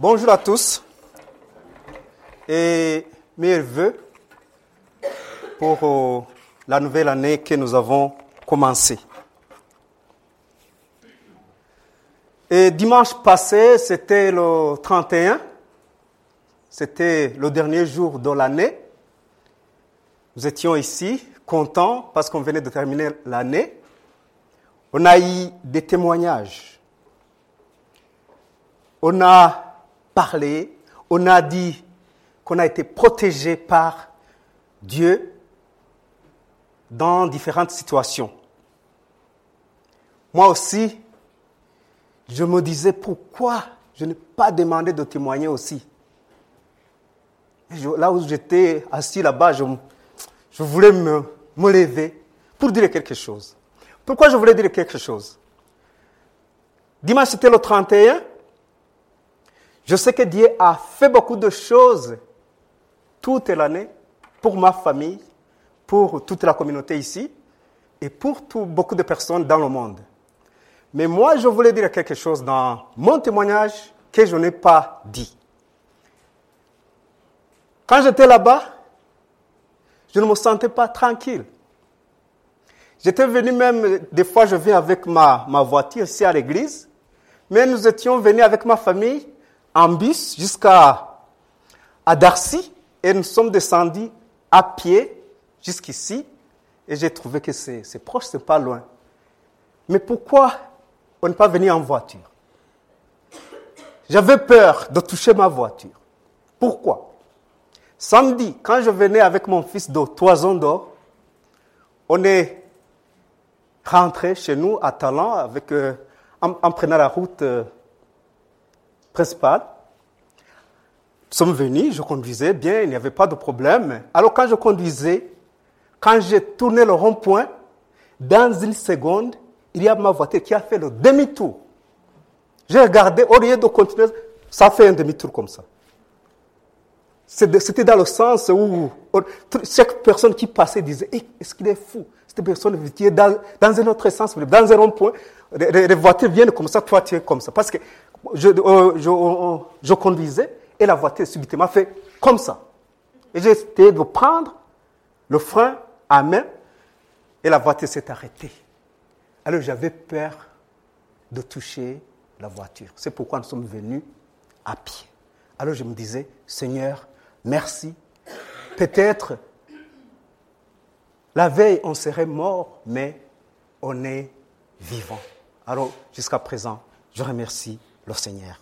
Bonjour à tous et mes voeux pour euh, la nouvelle année que nous avons commencée. Et dimanche passé, c'était le 31, c'était le dernier jour de l'année. Nous étions ici contents parce qu'on venait de terminer l'année. On a eu des témoignages. On a on a dit qu'on a été protégé par Dieu dans différentes situations. Moi aussi, je me disais pourquoi je n'ai pas demandé de témoigner aussi. là où j'étais assis là-bas, je, voulais me, me lever pour dire quelque chose. Pourquoi je voulais dire quelque chose? Dimanche, c'était le 31. Je sais que Dieu a fait beaucoup de choses toute l'année pour ma famille, pour toute la communauté ici et pour beaucoup de personnes dans le monde. Mais moi, je voulais dire quelque chose dans mon témoignage que je n'ai pas dit. Quand j'étais là-bas, je ne me sentais pas tranquille. J'étais venu même, des fois je viens avec ma voiture ici à l'église, mais nous étions venus avec ma famille en bus jusqu'à à Darcy et nous sommes descendus à pied jusqu'ici et j'ai trouvé que c'est proche, c'est pas loin. Mais pourquoi on n'est pas venu en voiture? J'avais peur de toucher ma voiture. Pourquoi? Samedi, quand je venais avec mon fils de Toison d'Or, on est rentré chez nous à Talent avec, euh, en, prenant la route euh, principale. Nous sommes venus, je conduisais bien, il n'y avait pas de problème. Alors quand je conduisais, quand j'ai tourné le rond-point, dans une seconde, il y a ma voiture qui a fait le demi-tour. J'ai regardé, au lieu de continuer, ça fait un demi-tour comme ça. C'était dans le sens où chaque personne qui passait disait eh, Est-ce qu'il est fou Cette personne qui dans, dans un autre sens, dans un rond-point. Les, voitures viennent comme ça, toi tu es comme ça. Parce que je, euh, euh, je conduisais et la voiture subitement fait comme ça. Et j'ai essayé de prendre le frein à main et la voiture s'est arrêtée. Alors j'avais peur de toucher la voiture. C'est pourquoi nous sommes venus à pied. Alors je me disais, Seigneur, merci. Peut-être la veille on serait mort, mais on est vivant. Alors jusqu'à présent, je remercie le Seigneur.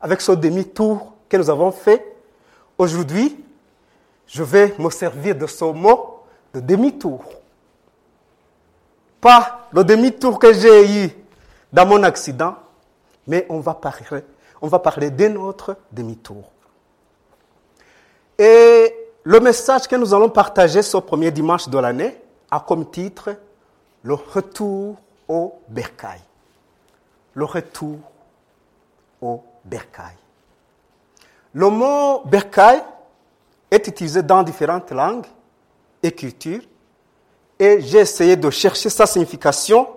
Avec ce demi-tour que nous avons fait, aujourd'hui, je vais me servir de ce mot de demi-tour. Pas le demi-tour que j'ai eu dans mon accident, mais on va parler, on va parler d'un autre demi-tour. Et le message que nous allons partager ce premier dimanche de l'année a comme titre Le retour au bercail. Le retour au bercail. Le mot bercail est utilisé dans différentes langues et cultures et j'ai essayé de chercher sa signification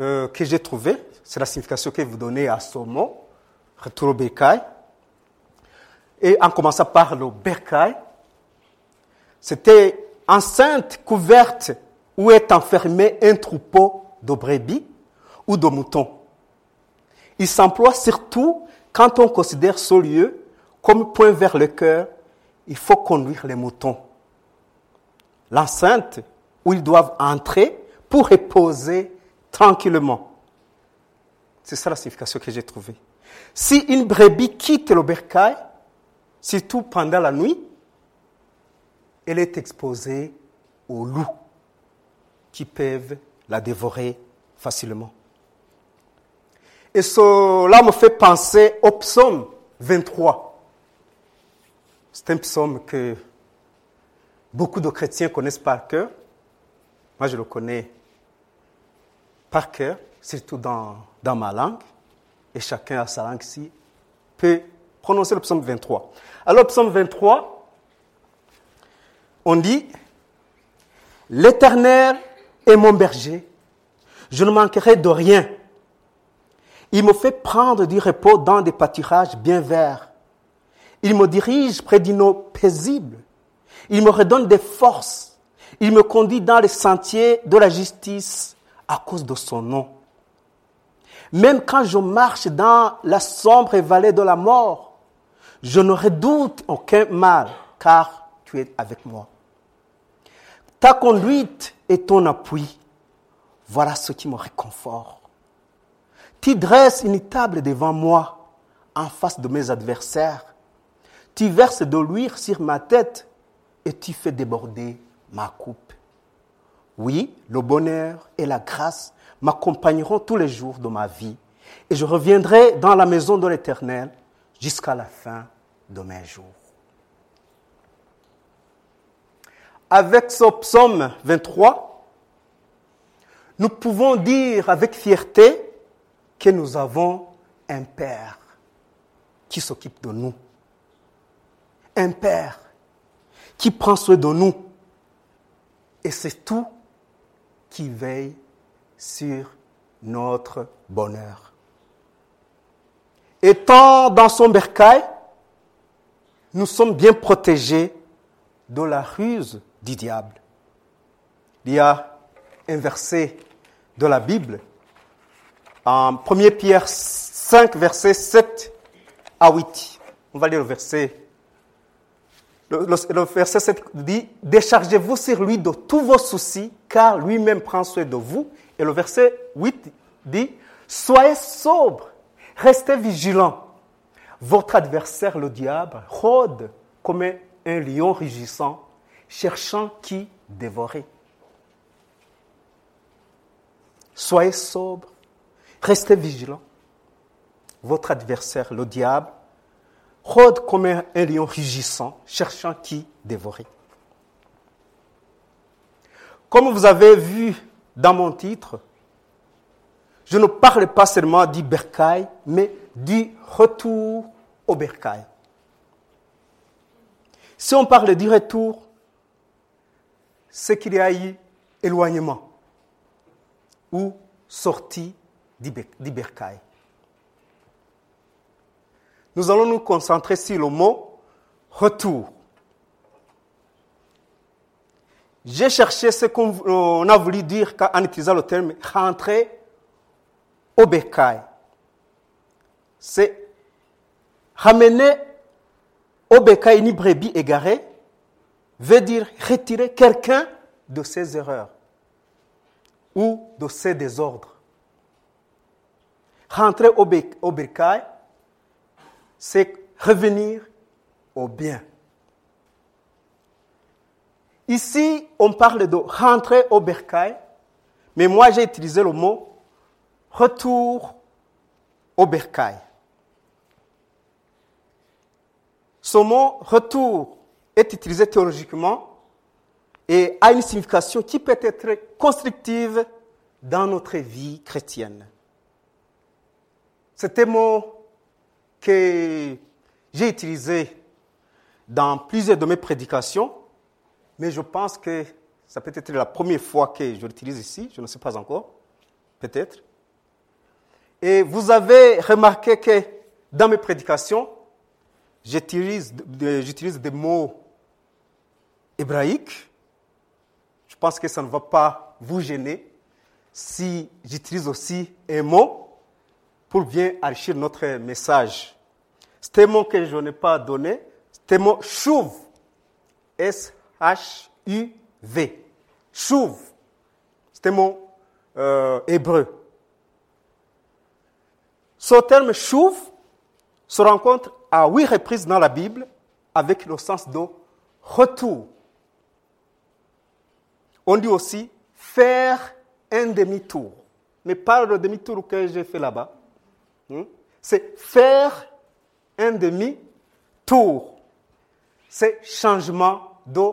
euh, que j'ai trouvée. C'est la signification que vous donnez à ce mot, retour au. Et en commençant par le bercail, c'était enceinte couverte où est enfermé un troupeau de brebis ou de moutons. Il s'emploie surtout quand on considère ce lieu comme point vers le cœur, il faut conduire les moutons. L'enceinte où ils doivent entrer pour reposer tranquillement. C'est ça la signification que j'ai trouvée. Si une brebis quitte le bercail, surtout pendant la nuit, elle est exposée aux loups qui peuvent la dévorer facilement. Et cela me fait penser au psaume 23. C'est un psaume que beaucoup de chrétiens connaissent par cœur. Moi, je le connais par cœur, surtout dans, dans ma langue. Et chacun a sa langue ici peut prononcer le psaume 23. Alors, le psaume 23, on dit L'Éternel est mon berger, je ne manquerai de rien. Il me fait prendre du repos dans des pâturages bien verts. Il me dirige près d'une eau paisible. Il me redonne des forces. Il me conduit dans les sentiers de la justice à cause de son nom. Même quand je marche dans la sombre vallée de la mort, je ne redoute aucun mal, car tu es avec moi. Ta conduite et ton appui, voilà ce qui me réconforte. Tu dresses une table devant moi, en face de mes adversaires. Tu verses de l'huile sur ma tête et tu fais déborder ma coupe. Oui, le bonheur et la grâce m'accompagneront tous les jours de ma vie et je reviendrai dans la maison de l'Éternel jusqu'à la fin de mes jours. Avec ce psaume 23, nous pouvons dire avec fierté que nous avons un Père qui s'occupe de nous. Un Père qui prend soin de nous. Et c'est tout qui veille sur notre bonheur. Étant dans son bercail, nous sommes bien protégés de la ruse du diable. Il y a un verset de la Bible, en 1 Pierre 5, verset 7 à 8. On va lire le verset. Le, verset 7 dit Déchargez-vous sur lui de tous vos soucis, car lui-même prend soin de vous. Et le verset 8 dit Soyez sobre Restez vigilants. Votre adversaire, le diable, rôde comme un lion rugissant, cherchant qui dévorer. Soyez sobres, restez vigilants. Votre adversaire, le diable, rôde comme un lion rugissant, cherchant qui dévorer. Comme vous avez vu dans mon titre, je ne parle pas seulement du bercail, mais du retour au bercail. Si on parle du retour, c'est qu'il y a eu éloignement ou sortie du bercail. Nous allons nous concentrer sur le mot retour. J'ai cherché ce qu'on a voulu dire en utilisant le terme rentrer au bécail. C'est ramener au bécail une brebis égarée, veut dire retirer quelqu'un de ses erreurs ou de ses désordres. Rentrer au, au c'est revenir au bien. Ici, on parle de rentrer au bercail, mais moi j'ai utilisé le mot retour au bercail. Ce mot retour est utilisé théologiquement et a une signification qui peut être constructive dans notre vie chrétienne. Un mot que j'ai utilisé dans plusieurs de mes prédications, mais je pense que ça peut être la première fois que je l'utilise ici, je ne sais pas encore, peut-être. Et vous avez remarqué que dans mes prédications, j'utilise des mots hébraïques. Je pense que ça ne va pas vous gêner si j'utilise aussi un mot pour bien enrichir notre message. C'est un mot que je n'ai pas donné. C'est un mot chouv. S-H-U-V. Chouv. C'est un mot euh, hébreu. Ce terme chouv se rencontre à huit reprises dans la Bible avec le sens de retour. On dit aussi faire un demi-tour. Mais pas le demi-tour que j'ai fait là-bas. Hmm? C'est faire un demi-tour. C'est changement de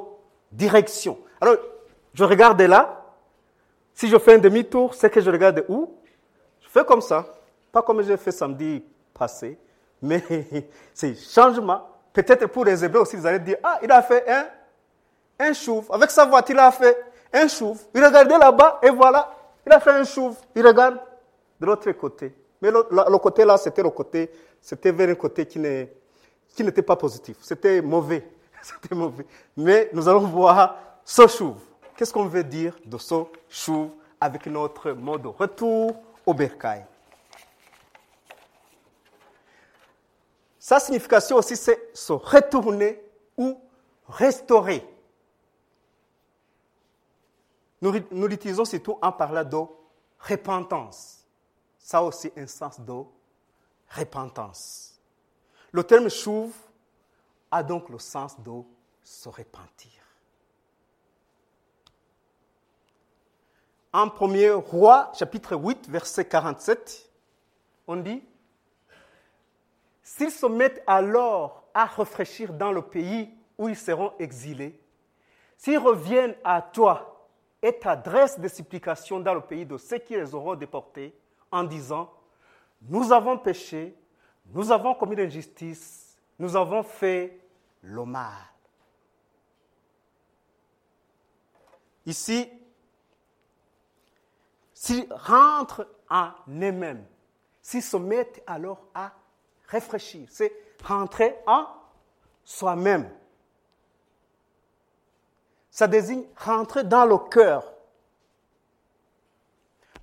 direction. Alors, je regarde là. Si je fais un demi-tour, c'est que je regarde où? Je fais comme ça. Pas comme j'ai fait samedi passé, mais c'est changement. Peut-être pour les Hébreux aussi, vous allez dire, ah, il a fait un, un chouf. Avec sa voiture, il a fait un chouf. Il regardait là-bas et voilà, il a fait un chouf. Il regarde de l'autre côté. Mais le, côté là, c'était le côté, c'était vers un côté qui n'était pas positif. C'était mauvais. C'était mauvais. Mais nous allons voir ce chouve. Qu'est-ce qu'on veut dire de ce chouve avec notre mode? Retour au bercail Sa signification aussi, c'est se retourner ou restaurer. Nous, nous l'utilisons surtout en parlant de repentance. Ça aussi un sens de repentance. Le terme chouve a donc le sens de se repentir. En 1er roi, chapitre 8, verset 47, on dit S'ils se mettent alors à réfléchir dans le pays où ils seront exilés, s'ils reviennent à toi et t'adressent des supplications dans le pays de ceux qui les auront déportés, en disant Nous avons péché, nous avons commis l'injustice, nous avons fait le mal. Ici, s'ils rentrent en eux-mêmes, s'ils se mettent alors à réfléchir, c'est rentrer en soi-même. Ça désigne rentrer dans le cœur.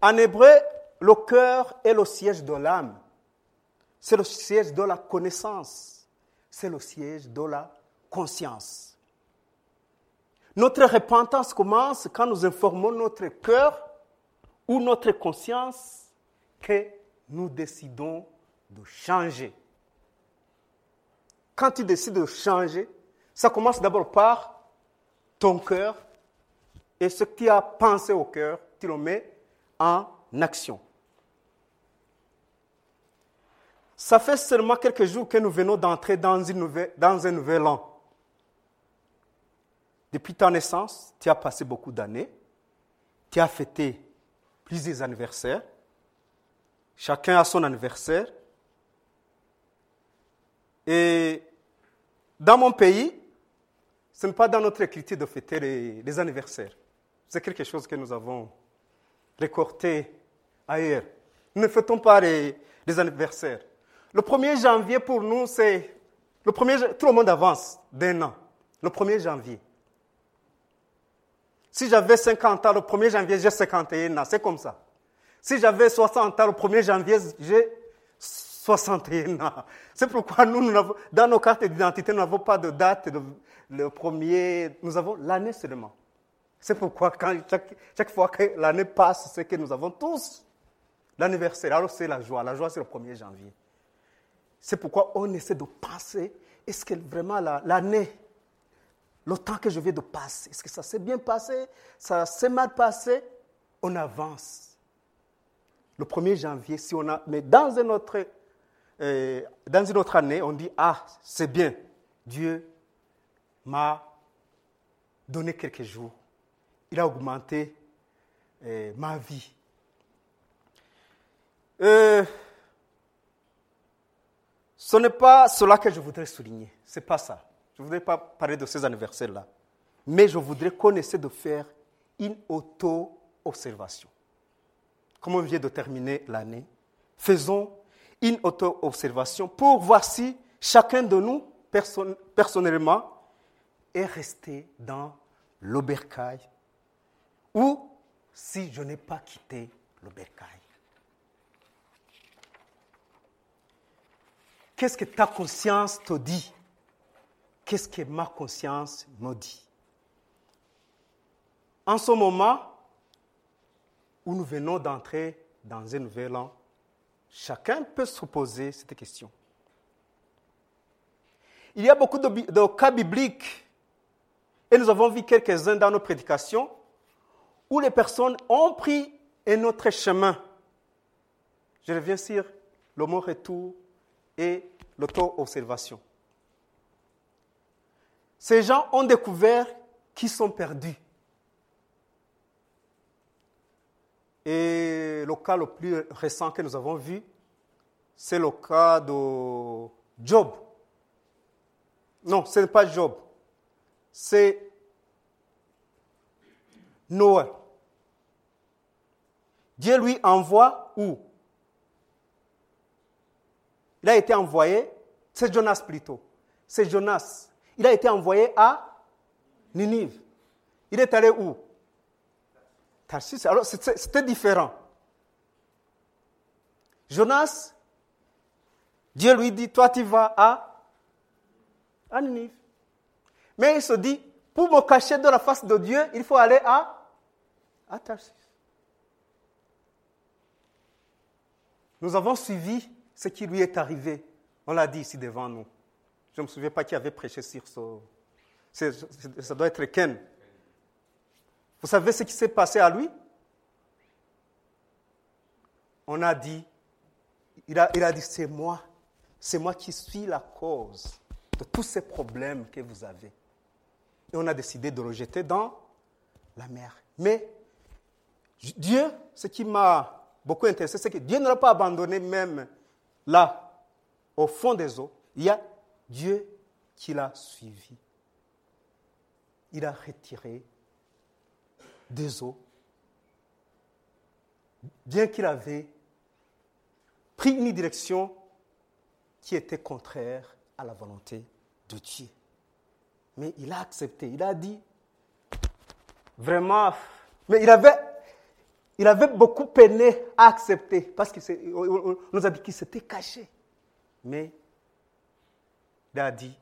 En hébreu, le cœur est le siège de l'âme. C'est le siège de la connaissance. C'est le siège de la conscience. Notre repentance commence quand nous informons notre cœur ou notre conscience que nous décidons de changer. Quand tu décides de changer, ça commence d'abord par ton cœur et ce tu as pensé au cœur, tu le mets en action. Ça fait seulement quelques jours que nous venons d'entrer dans, dans un nouvel an. Depuis ta naissance, tu as passé beaucoup d'années, tu as fêté plusieurs anniversaires, chacun a son anniversaire. Et dans mon pays, ce n'est pas dans notre écriture de fêter les, anniversaires. C'est quelque chose que nous avons récolté ailleurs. Nous ne fêtons pas les anniversaires. Le 1er janvier pour nous, c'est. Le 1er, tout le monde avance d'un an. Le 1er janvier. Si j'avais 50 ans, le 1er janvier, j'ai 51 ans. C'est comme ça. Si j'avais 60 ans, le 1er janvier, j'ai 61 ans. C'est pourquoi nous, dans nos cartes d'identité, nous n'avons pas de date. le premier, nous avons l'année seulement. C'est pourquoi chaque, chaque fois que l'année passe, c'est que nous avons tous l'anniversaire. Alors c'est la joie. La joie, c'est le 1er janvier. C'est pourquoi on essaie de penser, est-ce que vraiment la- l'année, le temps que je viens de passer, est-ce que ça s'est bien passé, ça s'est mal passé? On avance. Le 1er janvier, si on a, mais dans une autre, euh, dans une autre année, on dit, ah, c'est bien, Dieu m'a donné quelques jours. Il a augmenté euh, ma vie. Euh, ce n'est pas cela que je voudrais souligner. Ce n'est pas ça. Je ne voudrais pas parler de ces anniversaires-là. Mais je voudrais qu'on de faire une auto-observation. Comme on vient de terminer l'année, faisons une auto-observation pour voir si chacun de nous, perso- personnellement, est resté dans l'obercaille ou si je n'ai pas quitté l'obercaille. Qu'est-ce que ta conscience te dit? Qu'est-ce que ma conscience me dit? En ce moment où nous venons d'entrer dans un nouvel an, chacun peut se poser cette question. Il y a beaucoup de, de cas bibliques, et nous avons vu quelques-uns dans nos prédications, où les personnes ont pris un autre chemin. Je reviens sur le mot retour et l'auto-observation. Ces gens ont découvert qu'ils sont perdus. Et le cas le plus récent que nous avons vu, c'est le cas de Job. Non, ce n'est pas Job. C'est Noé. Dieu lui envoie où? Il a été envoyé, c'est Jonas plutôt, c'est Jonas. Il a été envoyé à Ninive. Il est allé où? Tarsis. Alors c'était différent. Jonas, Dieu lui dit, toi tu vas à, Ninive. Mais il se dit, pour me cacher de la face de Dieu, il faut aller à, à Tarsis. Nous avons suivi ce qui lui est arrivé. On l'a dit ici devant nous. Je ne me souviens pas qui avait prêché sur ce. Ça doit être Ken. Vous savez ce qui s'est passé à lui? On a dit, il a, dit, c'est moi, c'est moi qui suis la cause de tous ces problèmes que vous avez. Et on a décidé de le jeter dans la mer. Mais Dieu, ce qui m'a beaucoup intéressé, c'est que Dieu ne l'a pas abandonné même là, au fond des eaux. Il y a Dieu qui l'a suivi. Il a retiré des eaux, bien qu'il avait pris une direction qui était contraire à la volonté de Dieu. Mais il a accepté, il a dit, vraiment, mais il avait, il avait beaucoup peiné à accepter, parce qu'on nous a dit qu'il s'était caché. Mais il a dit,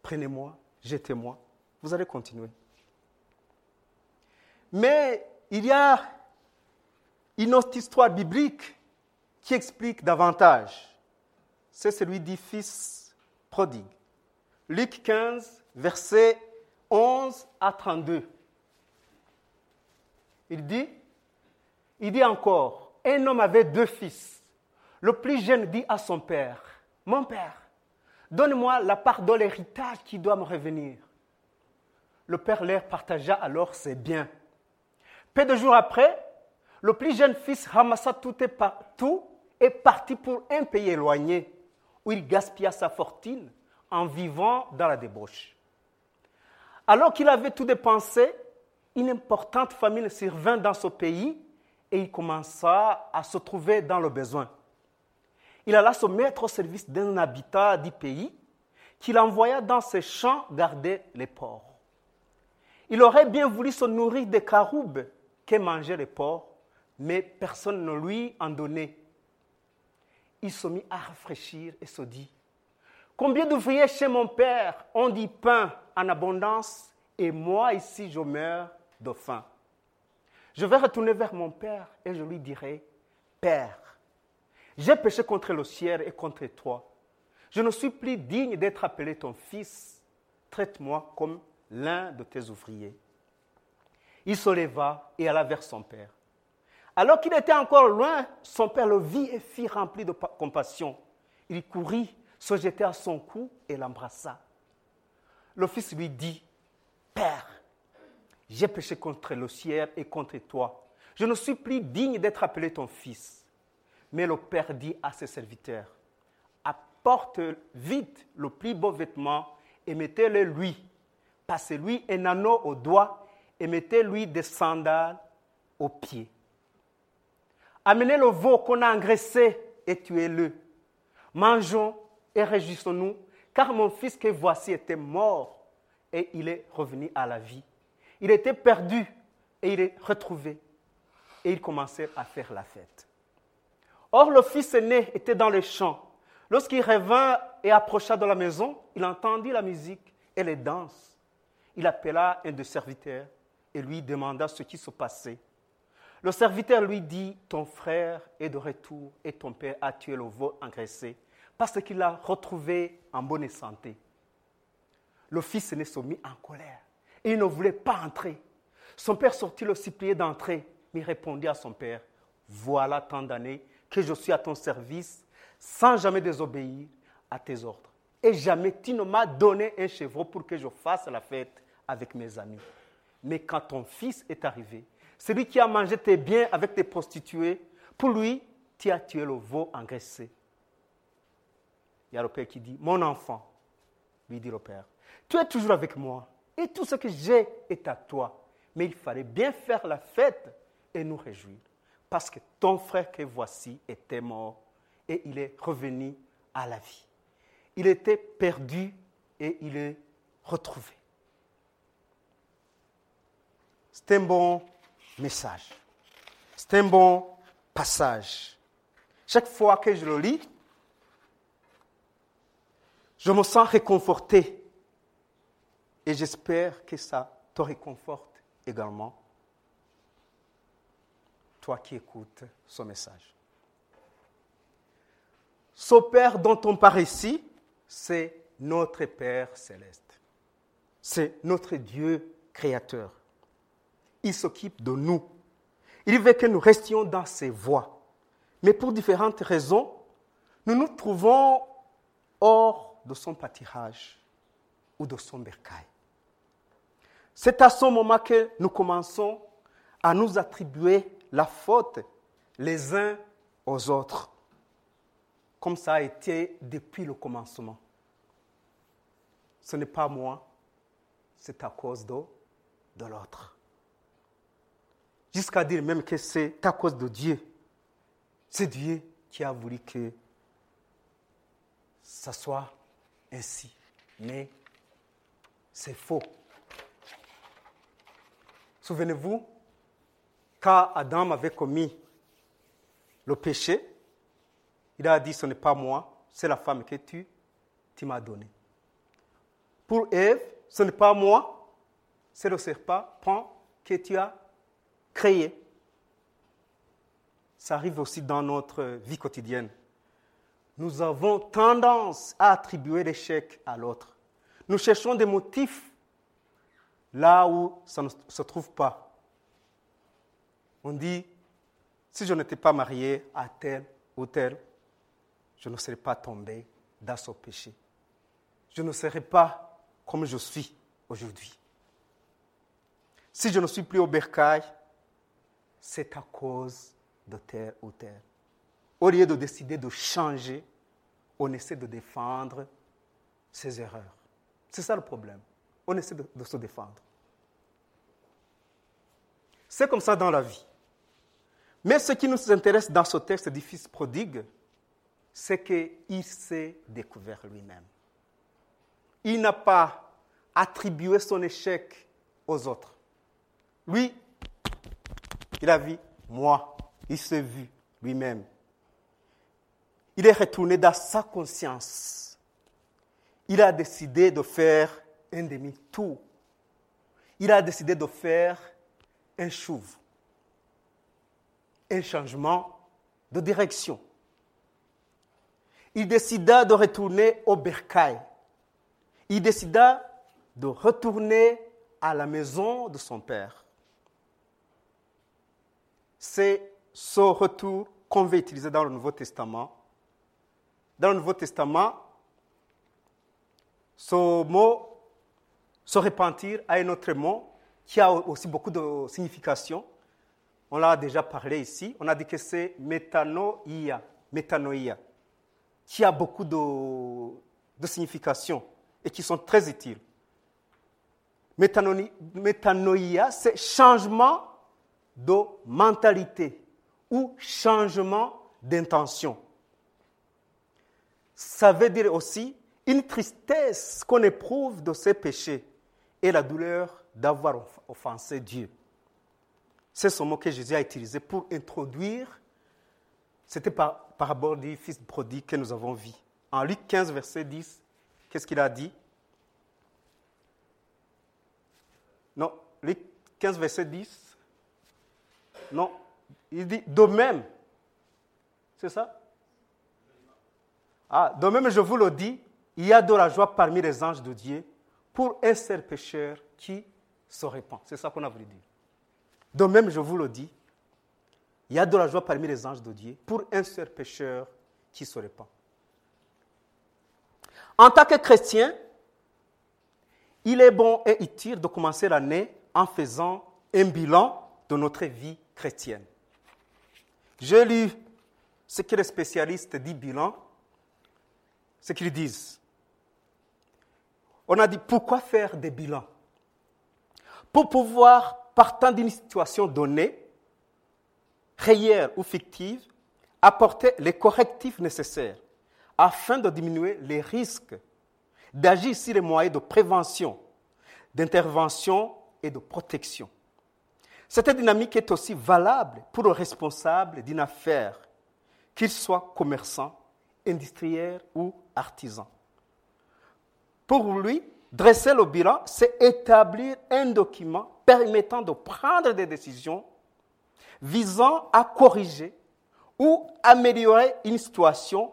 prenez-moi, jetez-moi, vous allez continuer. Mais il y a une autre histoire biblique qui explique davantage. C'est celui du fils prodigue. Luc 15, versets 11 à 32. Il dit, encore, un homme avait deux fils. Le plus jeune dit à son père, mon père, donne-moi la part de l'héritage qui doit me revenir. Le père leur partagea alors ses biens. Peu de jours après, le plus jeune fils ramassa tout et partit pour un pays éloigné, où il gaspilla sa fortune en vivant dans la débauche. Alors qu'il avait tout dépensé, une importante famine survint dans ce pays et il commença à se trouver dans le besoin. Il alla se mettre au service d'un habitat du pays qu'il envoya dans ses champs garder les porcs. Il aurait bien voulu se nourrir des caroubes que mangeaient les porcs, mais personne ne lui en donnait. Il se mit à réfléchir et se dit, combien d'ouvriers chez mon père ont dit pain en abondance et moi ici je meurs Je vais retourner vers mon père et je lui dirai, Père, j'ai péché contre le ciel et contre toi. Je ne suis plus digne d'être appelé ton fils. Traite-moi comme l'un de tes ouvriers. Il se leva et alla vers son père. Alors qu'il était encore loin, son père le vit et fit rempli de compassion. Il courut, se jeta à son cou et l'embrassa. Le fils lui dit, Père, j'ai péché contre le ciel et contre toi. Je ne suis plus digne d'être appelé ton fils. Mais le père dit à ses serviteurs, apporte vite le plus beau vêtement et mettez-le lui. Passez-lui un anneau au doigt et mettez-lui des sandales aux pieds. Amenez le veau qu'on a engraissé et tuez-le. Mangeons et réjouissons-nous, car mon fils que voici était mort et il est revenu à la vie. Il était perdu et il est retrouvé. Et ils commencèrent à faire la fête. Or, le fils aîné était dans les champs. Lorsqu'il revint et approcha de la maison, il entendit la musique et les danses. Il appela un des serviteurs et lui demanda ce qui se passait. Le serviteur lui dit, ton frère est de retour et ton père a tué le veau engraissé parce qu'il l'a retrouvé en bonne santé. Le fils aîné se mit en colère il ne voulait pas entrer. Son père sortit le supplier d'entrer, mais répondit à son père, voilà tant d'années que je suis à ton service sans jamais désobéir à tes ordres. Et jamais tu ne m'as donné un chevreau pour que je fasse la fête avec mes amis. Mais quand ton fils est arrivé, celui qui a mangé tes biens avec tes prostituées, pour lui, tu as tué le veau engraissé. Il y a le père qui dit, mon enfant, lui dit le père, tu es toujours avec moi et tout ce que j'ai est à toi. Mais il fallait bien faire la fête et nous réjouir, parce que ton frère que voici était mort et il est revenu à la vie. Il était perdu et il est retrouvé. C'est un bon message. C'est un bon passage. Chaque fois que je le lis, je me sens réconforté. Et j'espère que ça te réconforte également, toi qui écoutes ce message. Ce Père dont on parle ici, c'est notre Père céleste. C'est notre Dieu créateur. Il s'occupe de nous. Il veut que nous restions dans ses voies. Mais pour différentes raisons, nous nous trouvons hors de son pâturage ou de son bercail. C'est à ce moment que nous commençons à nous attribuer la faute les uns aux autres, comme ça a été depuis le commencement. Ce n'est pas moi, c'est à cause de, de l'autre. Jusqu'à dire même que c'est à cause de Dieu. C'est Dieu qui a voulu que ça soit ainsi. Mais c'est faux. Souvenez-vous, quand Adam avait commis le péché, il a dit, ce n'est pas moi, c'est la femme que tu, tu m'as donnée. Pour Ève, ce n'est pas moi, c'est le serpent que tu as créé. Ça arrive aussi dans notre vie quotidienne. Nous avons tendance à attribuer l'échec à l'autre. Nous cherchons des motifs là où ça ne se trouve pas. On dit, si je n'étais pas marié à tel ou tel, je ne serais pas tombé dans ce péché. Je ne serais pas comme je suis aujourd'hui. Si je ne suis plus au bercail, c'est à cause de tel ou tel. Au lieu de décider de changer, on essaie de défendre ses erreurs. C'est ça le problème. On essaie de, de se défendre. C'est comme ça dans la vie. Mais ce qui nous intéresse dans ce texte du Fils prodigue, c'est qu'il s'est découvert lui-même. Il n'a pas attribué son échec aux autres. Lui, il a vu moi, il s'est vu lui-même. Il est retourné dans sa conscience. Il a décidé de faire un demi-tour. Il a décidé de faire un changement de direction. Il décida de retourner au bercail. Il décida de retourner à la maison de son père. C'est ce retour qu'on va utiliser dans le Nouveau Testament. Dans le Nouveau Testament, ce mot se repentir a un autre mot qui a aussi beaucoup de signification. On l'a déjà parlé ici. On a dit que c'est métanoïa, métanoïa, qui a beaucoup de, de significations et qui sont très utiles. Métanoïa, c'est changement de mentalité ou changement d'intention. Ça veut dire aussi une tristesse qu'on éprouve de ses péchés et la douleur d'avoir offensé Dieu. C'est ce mot que Jésus a utilisé pour introduire, c'était par, par rapport du fils prodigue que nous avons vu. En Luc 15, verset 10, qu'est-ce qu'il a dit? Non, Luc 15, verset 10. Non, il dit de même. C'est ça? Ah, de même, je vous le dis, il y a de la joie parmi les anges de Dieu pour un seul pécheur qui se répand. C'est ça qu'on a voulu dire. De même, je vous le dis, il y a de la joie parmi les anges de Dieu pour un seul pécheur qui se répand. En tant que chrétien, il est bon et utile de commencer l'année en faisant un bilan de notre vie chrétienne. J'ai lu ce que les spécialistes disent bilan, ce qu'ils disent. On a dit pourquoi faire des bilans? Pour pouvoir, partant d'une situation donnée, réelle ou fictive, apporter les correctifs nécessaires afin de diminuer les risques, d'agir sur les moyens de prévention, d'intervention et de protection. Cette dynamique est aussi valable pour le responsable d'une affaire, qu'il soit commerçant, industriel ou artisan. Pour lui, dresser le bilan, c'est établir un document permettant de prendre des décisions visant à corriger ou améliorer une situation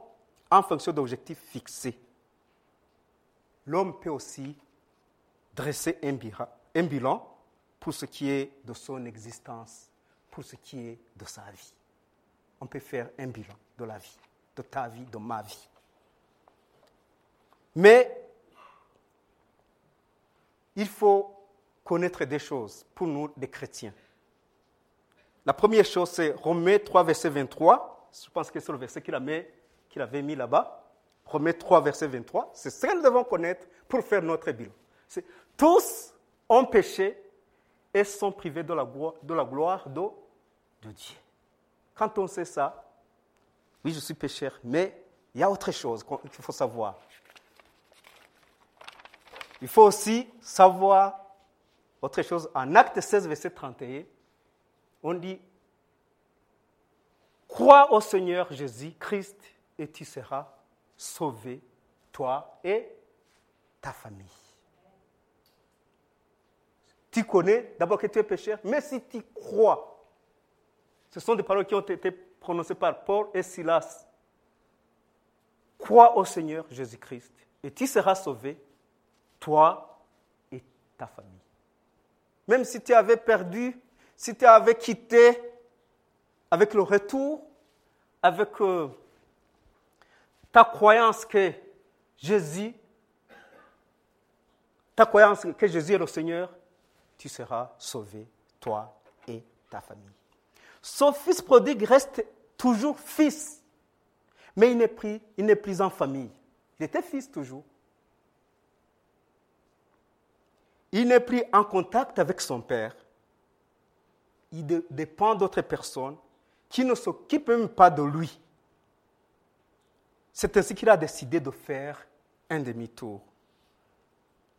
en fonction d'objectifs fixés. L'homme peut aussi dresser un bilan pour ce qui est de son existence, pour ce qui est de sa vie. On peut faire un bilan de la vie, de ta vie, de ma vie. Mais il faut connaître des choses pour nous, les chrétiens. La première chose, c'est Romains 3, verset 23. Je pense que c'est le verset qu'il avait mis là-bas. Romains 3, verset 23. C'est ce que nous devons connaître pour faire notre bilan. Tous ont péché et sont privés de la, gloire de Dieu. Quand on sait ça, oui, je suis pécheur, mais il y a autre chose qu'il faut savoir. Il faut aussi savoir autre chose. En Acte 16, verset 31, on dit Crois au Seigneur Jésus-Christ et tu seras sauvé, toi et ta famille. Tu connais d'abord que tu es pécheur, mais si tu crois, ce sont des paroles qui ont été prononcées par Paul et Silas. Crois au Seigneur Jésus-Christ et tu seras sauvé, toi et ta famille. Même si tu avais perdu, si tu avais quitté avec le retour, avec euh, ta croyance que Jésus, ta croyance que Jésus est le Seigneur, tu seras sauvé, toi et ta famille. Son fils prodigue reste toujours fils, mais il n'est il n'est plus en famille. Il était fils toujours. Il n'est plus en contact avec son père. Il dépend d'autres personnes qui ne s'occupent même pas de lui. C'est ainsi qu'il a décidé de faire un demi-tour.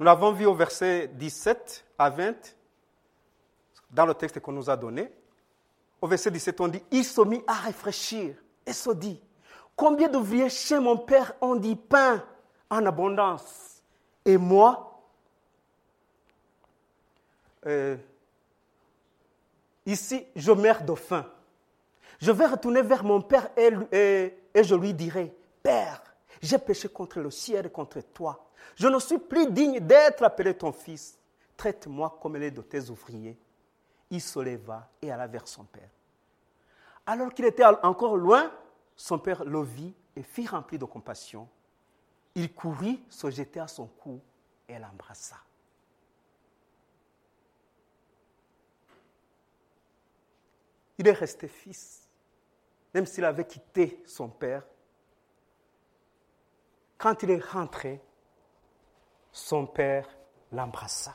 Nous l'avons vu au verset 17 à 20, dans le texte qu'on nous a donné. Au verset 17, on dit, il se mit à réfléchir et se dit, combien d'ouvriers chez mon père ont dit pain en abondance Et moi, euh, ici, je meurs de faim. Je vais retourner vers mon père et, je lui dirai, Père, j'ai péché contre le ciel et contre toi. Je ne suis plus digne d'être appelé ton fils. Traite-moi comme l'un de tes ouvriers. Il se leva et alla vers son père. Alors qu'il était encore loin, son père le vit et fit rempli de compassion. Il courut, se jetait à son cou et l'embrassa. Il est resté fils, même s'il avait quitté son père. Quand il est rentré, son père l'embrassa.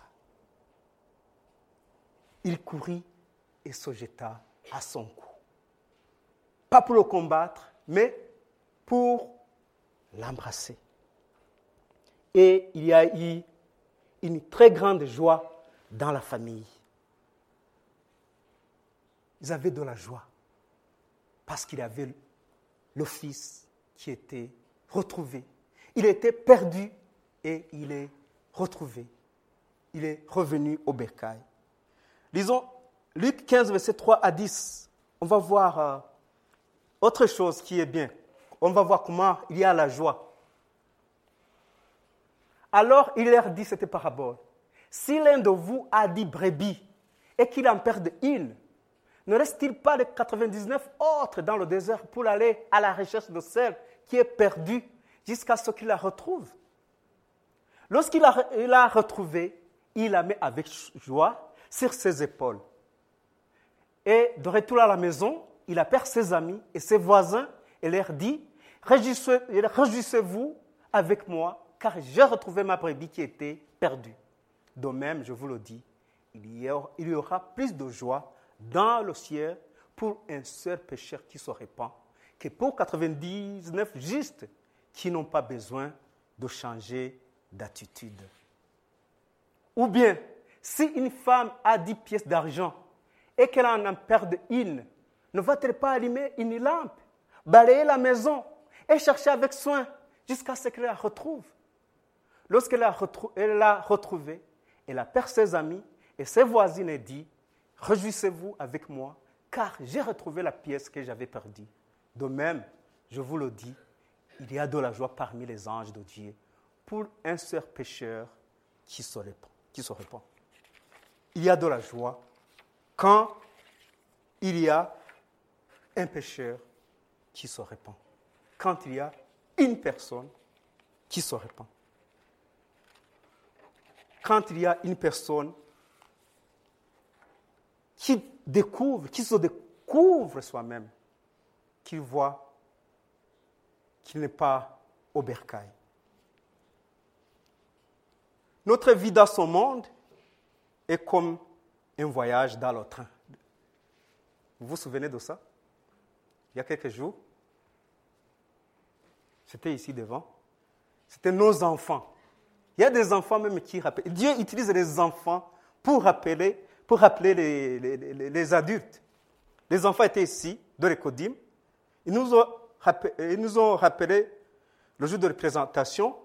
Il courut et se jeta à son cou. Pas pour le combattre, mais pour l'embrasser. Et il y a eu une très grande joie dans la famille ils avaient de la joie parce qu'il avait le fils qui était retrouvé. Il était perdu et il est retrouvé. Il est revenu au bercail. Lisons Luc 15, verset 3 à 10. On va voir euh, autre chose qui est bien. On va voir comment il y a la joie. Alors il leur dit cette parabole. Si l'un de vous a dit brebis et qu'il en perde une, ne reste-t-il pas les 99 autres dans le désert pour aller à la recherche de celle qui est perdue jusqu'à ce qu'il la retrouve? Lorsqu'il l'a retrouvée, il la met avec joie sur ses épaules. Et de retour à la maison, il appelle ses amis et ses voisins et leur dit Réjouissez-vous avec moi, car j'ai retrouvé ma brebis qui était perdue. De même, je vous le dis, il y aura plus de joie dans le ciel pour un seul pécheur qui se répand que pour 99 justes qui n'ont pas besoin de changer d'attitude. Ou bien, si une femme a 10 pièces d'argent et qu'elle en a perdu une, ne va-t-elle pas allumer une lampe, balayer la maison et chercher avec soin jusqu'à ce qu'elle la retrouve? Lorsqu'elle l'a retrouvée, elle appelle ses amis et ses voisines et dit, Réjouissez-vous avec moi, car j'ai retrouvé la pièce que j'avais perdue. De même, je vous le dis, il y a de la joie parmi les anges de Dieu pour un seul pécheur qui se répand. Qui se. Il y a de la joie quand il y a un pécheur qui se répand. Quand il y a une personne qui se répand quand il y a une personne qui découvre, qui se découvre soi-même, qui voit qu'il n'est pas au bercail. Notre vie dans ce monde est comme un voyage dans le train. Vous vous souvenez de ça? Il y a quelques jours, c'était ici devant. C'était nos enfants il y a des enfants même qui rappellent. Dieu utilise les enfants pour rappeler, pour rappeler les, adultes. Les enfants étaient ici, de l'écodim. Ils nous ont rappelé, ils nous ont rappelé le jour de représentation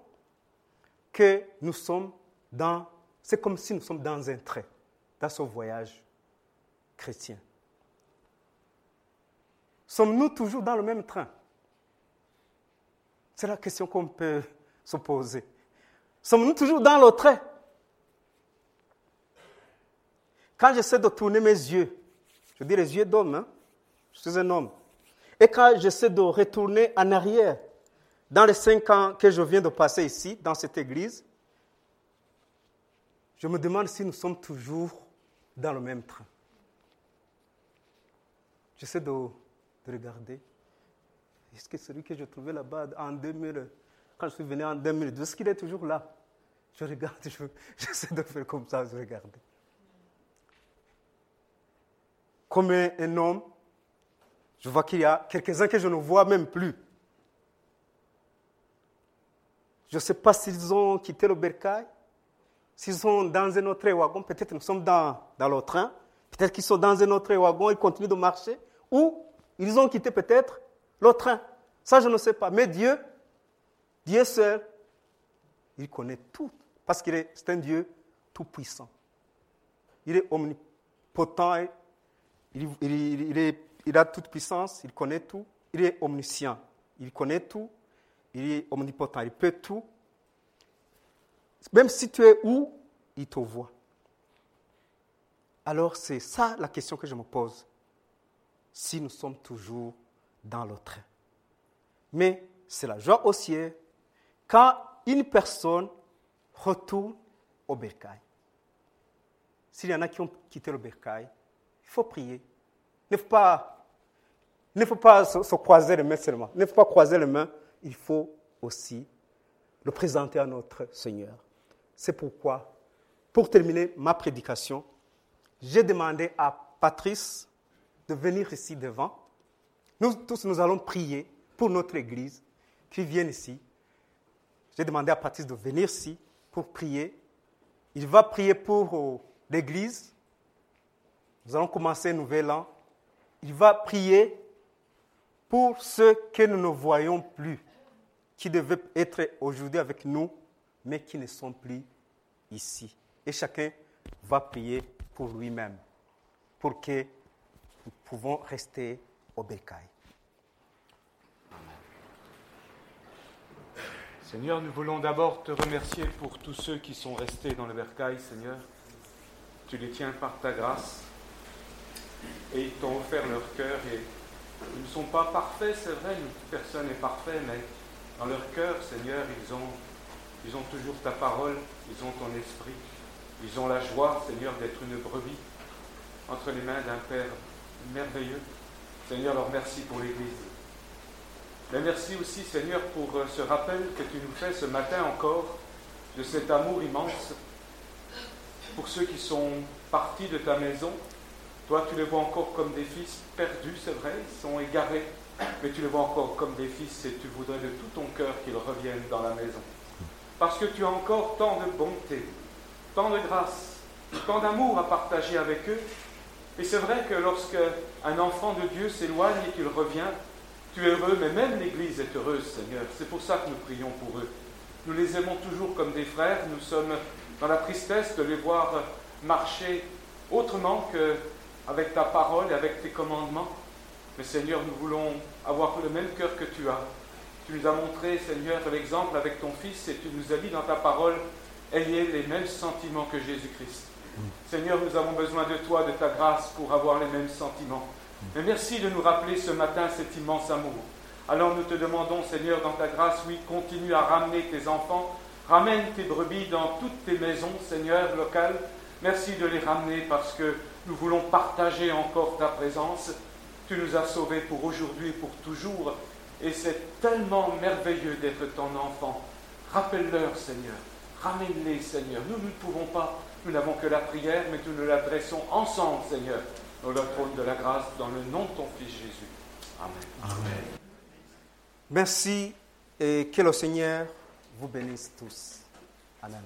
que nous sommes dans, c'est comme si nous sommes dans un trait, dans ce voyage chrétien. Sommes-nous toujours dans le même train? C'est la question qu'on peut se poser. Sommes-nous toujours dans le trait? Quand j'essaie de tourner mes yeux, je dis les yeux d'homme, hein, je suis un homme, et quand j'essaie de retourner en arrière, dans les cinq ans que je viens de passer ici, dans cette église, je me demande si nous sommes toujours dans le même train. J'essaie de, de regarder. Est-ce que celui que je trouvais là-bas en 2000, quand je suis venu en 2002, est-ce qu'il est toujours là? Je regarde, j'essaie de faire comme ça, je regarde. Comme un, homme, je vois qu'il y a quelques-uns que je ne vois même plus. Je ne sais pas s'ils ont quitté le bercail, s'ils sont dans un autre wagon, peut-être nous sommes dans, dans le train, peut-être qu'ils sont dans un autre wagon, ils continuent de marcher, ou ils ont quitté peut-être le train. Ça, je ne sais pas. Mais Dieu, Dieu seul, il connaît tout, parce qu'il est, c'est un Dieu tout-puissant. Il est omnipotent, il, a toute puissance, il connaît tout, il est omniscient, il connaît tout, il est omnipotent, il peut tout. Même si tu es où, il te voit. Alors c'est ça la question que je me pose, si nous sommes toujours dans le train. Mais c'est la joie haussière quand une personne retourne au bercail. S'il y en a qui ont quitté le bercail, il faut prier. Il ne faut pas, ne faut pas se, croiser les mains seulement. Il ne faut pas croiser les mains. Il faut aussi le présenter à notre Seigneur. C'est pourquoi, pour terminer ma prédication, j'ai demandé à Patrice de venir ici devant. Nous tous, nous allons prier pour notre Église qui vient ici j'ai demandé à Patrice de venir ici pour prier. Il va prier pour euh, l'Église. Nous allons commencer un nouvel an. Il va prier pour ceux que nous ne voyons plus, qui devaient être aujourd'hui avec nous, mais qui ne sont plus ici. Et chacun va prier pour lui-même, pour que nous pouvons rester au bécail. Seigneur, nous voulons d'abord te remercier pour tous ceux qui sont restés dans le bercail, Seigneur. Tu les tiens par ta grâce et ils t'ont offert leur cœur et ils ne sont pas parfaits, c'est vrai, personne n'est parfait, mais dans leur cœur, Seigneur, ils ont, ils ont toujours ta parole, ils ont ton esprit, ils ont la joie, Seigneur, d'être une brebis entre les mains d'un Père merveilleux. Seigneur, leur merci pour l'Église. Mais merci aussi, Seigneur, pour euh, ce rappel que tu nous fais ce matin encore de cet amour immense pour ceux qui sont partis de ta maison. Toi, tu les vois encore comme des fils perdus, c'est vrai, ils sont égarés, mais tu les vois encore comme des fils et tu voudrais de tout ton cœur qu'ils reviennent dans la maison. Parce que tu as encore tant de bonté, tant de grâce, tant d'amour à partager avec eux. Et c'est vrai que lorsque un enfant de Dieu s'éloigne et qu'il revient, tu es heureux, mais même l'Église est heureuse, Seigneur. C'est pour ça que nous prions pour eux. Nous les aimons toujours comme des frères. Nous sommes dans la tristesse de les voir marcher autrement qu'avec ta parole et avec tes commandements. Mais Seigneur, nous voulons avoir le même cœur que tu as. Tu nous as montré, Seigneur, l'exemple avec ton Fils et tu nous as dit dans ta parole, ayez les mêmes sentiments que Jésus-Christ. Seigneur, nous avons besoin de toi, de ta grâce pour avoir les mêmes sentiments. Mais merci de nous rappeler ce matin cet immense amour. Alors nous te demandons, Seigneur, dans ta grâce, oui, continue à ramener tes enfants, ramène tes brebis dans toutes tes maisons, Seigneur, locales. Merci de les ramener parce que nous voulons partager encore ta présence. Tu nous as sauvés pour aujourd'hui et pour toujours. Et c'est tellement merveilleux d'être ton enfant. Rappelle-leur, Seigneur. Ramène-les, Seigneur. Nous, nous ne pouvons pas. Nous n'avons que la prière, mais nous nous l'adressons ensemble, Seigneur, dans le trône de la grâce, dans le nom de ton Fils Jésus. Amen. Amen. Merci et que le Seigneur vous bénisse tous. Amen.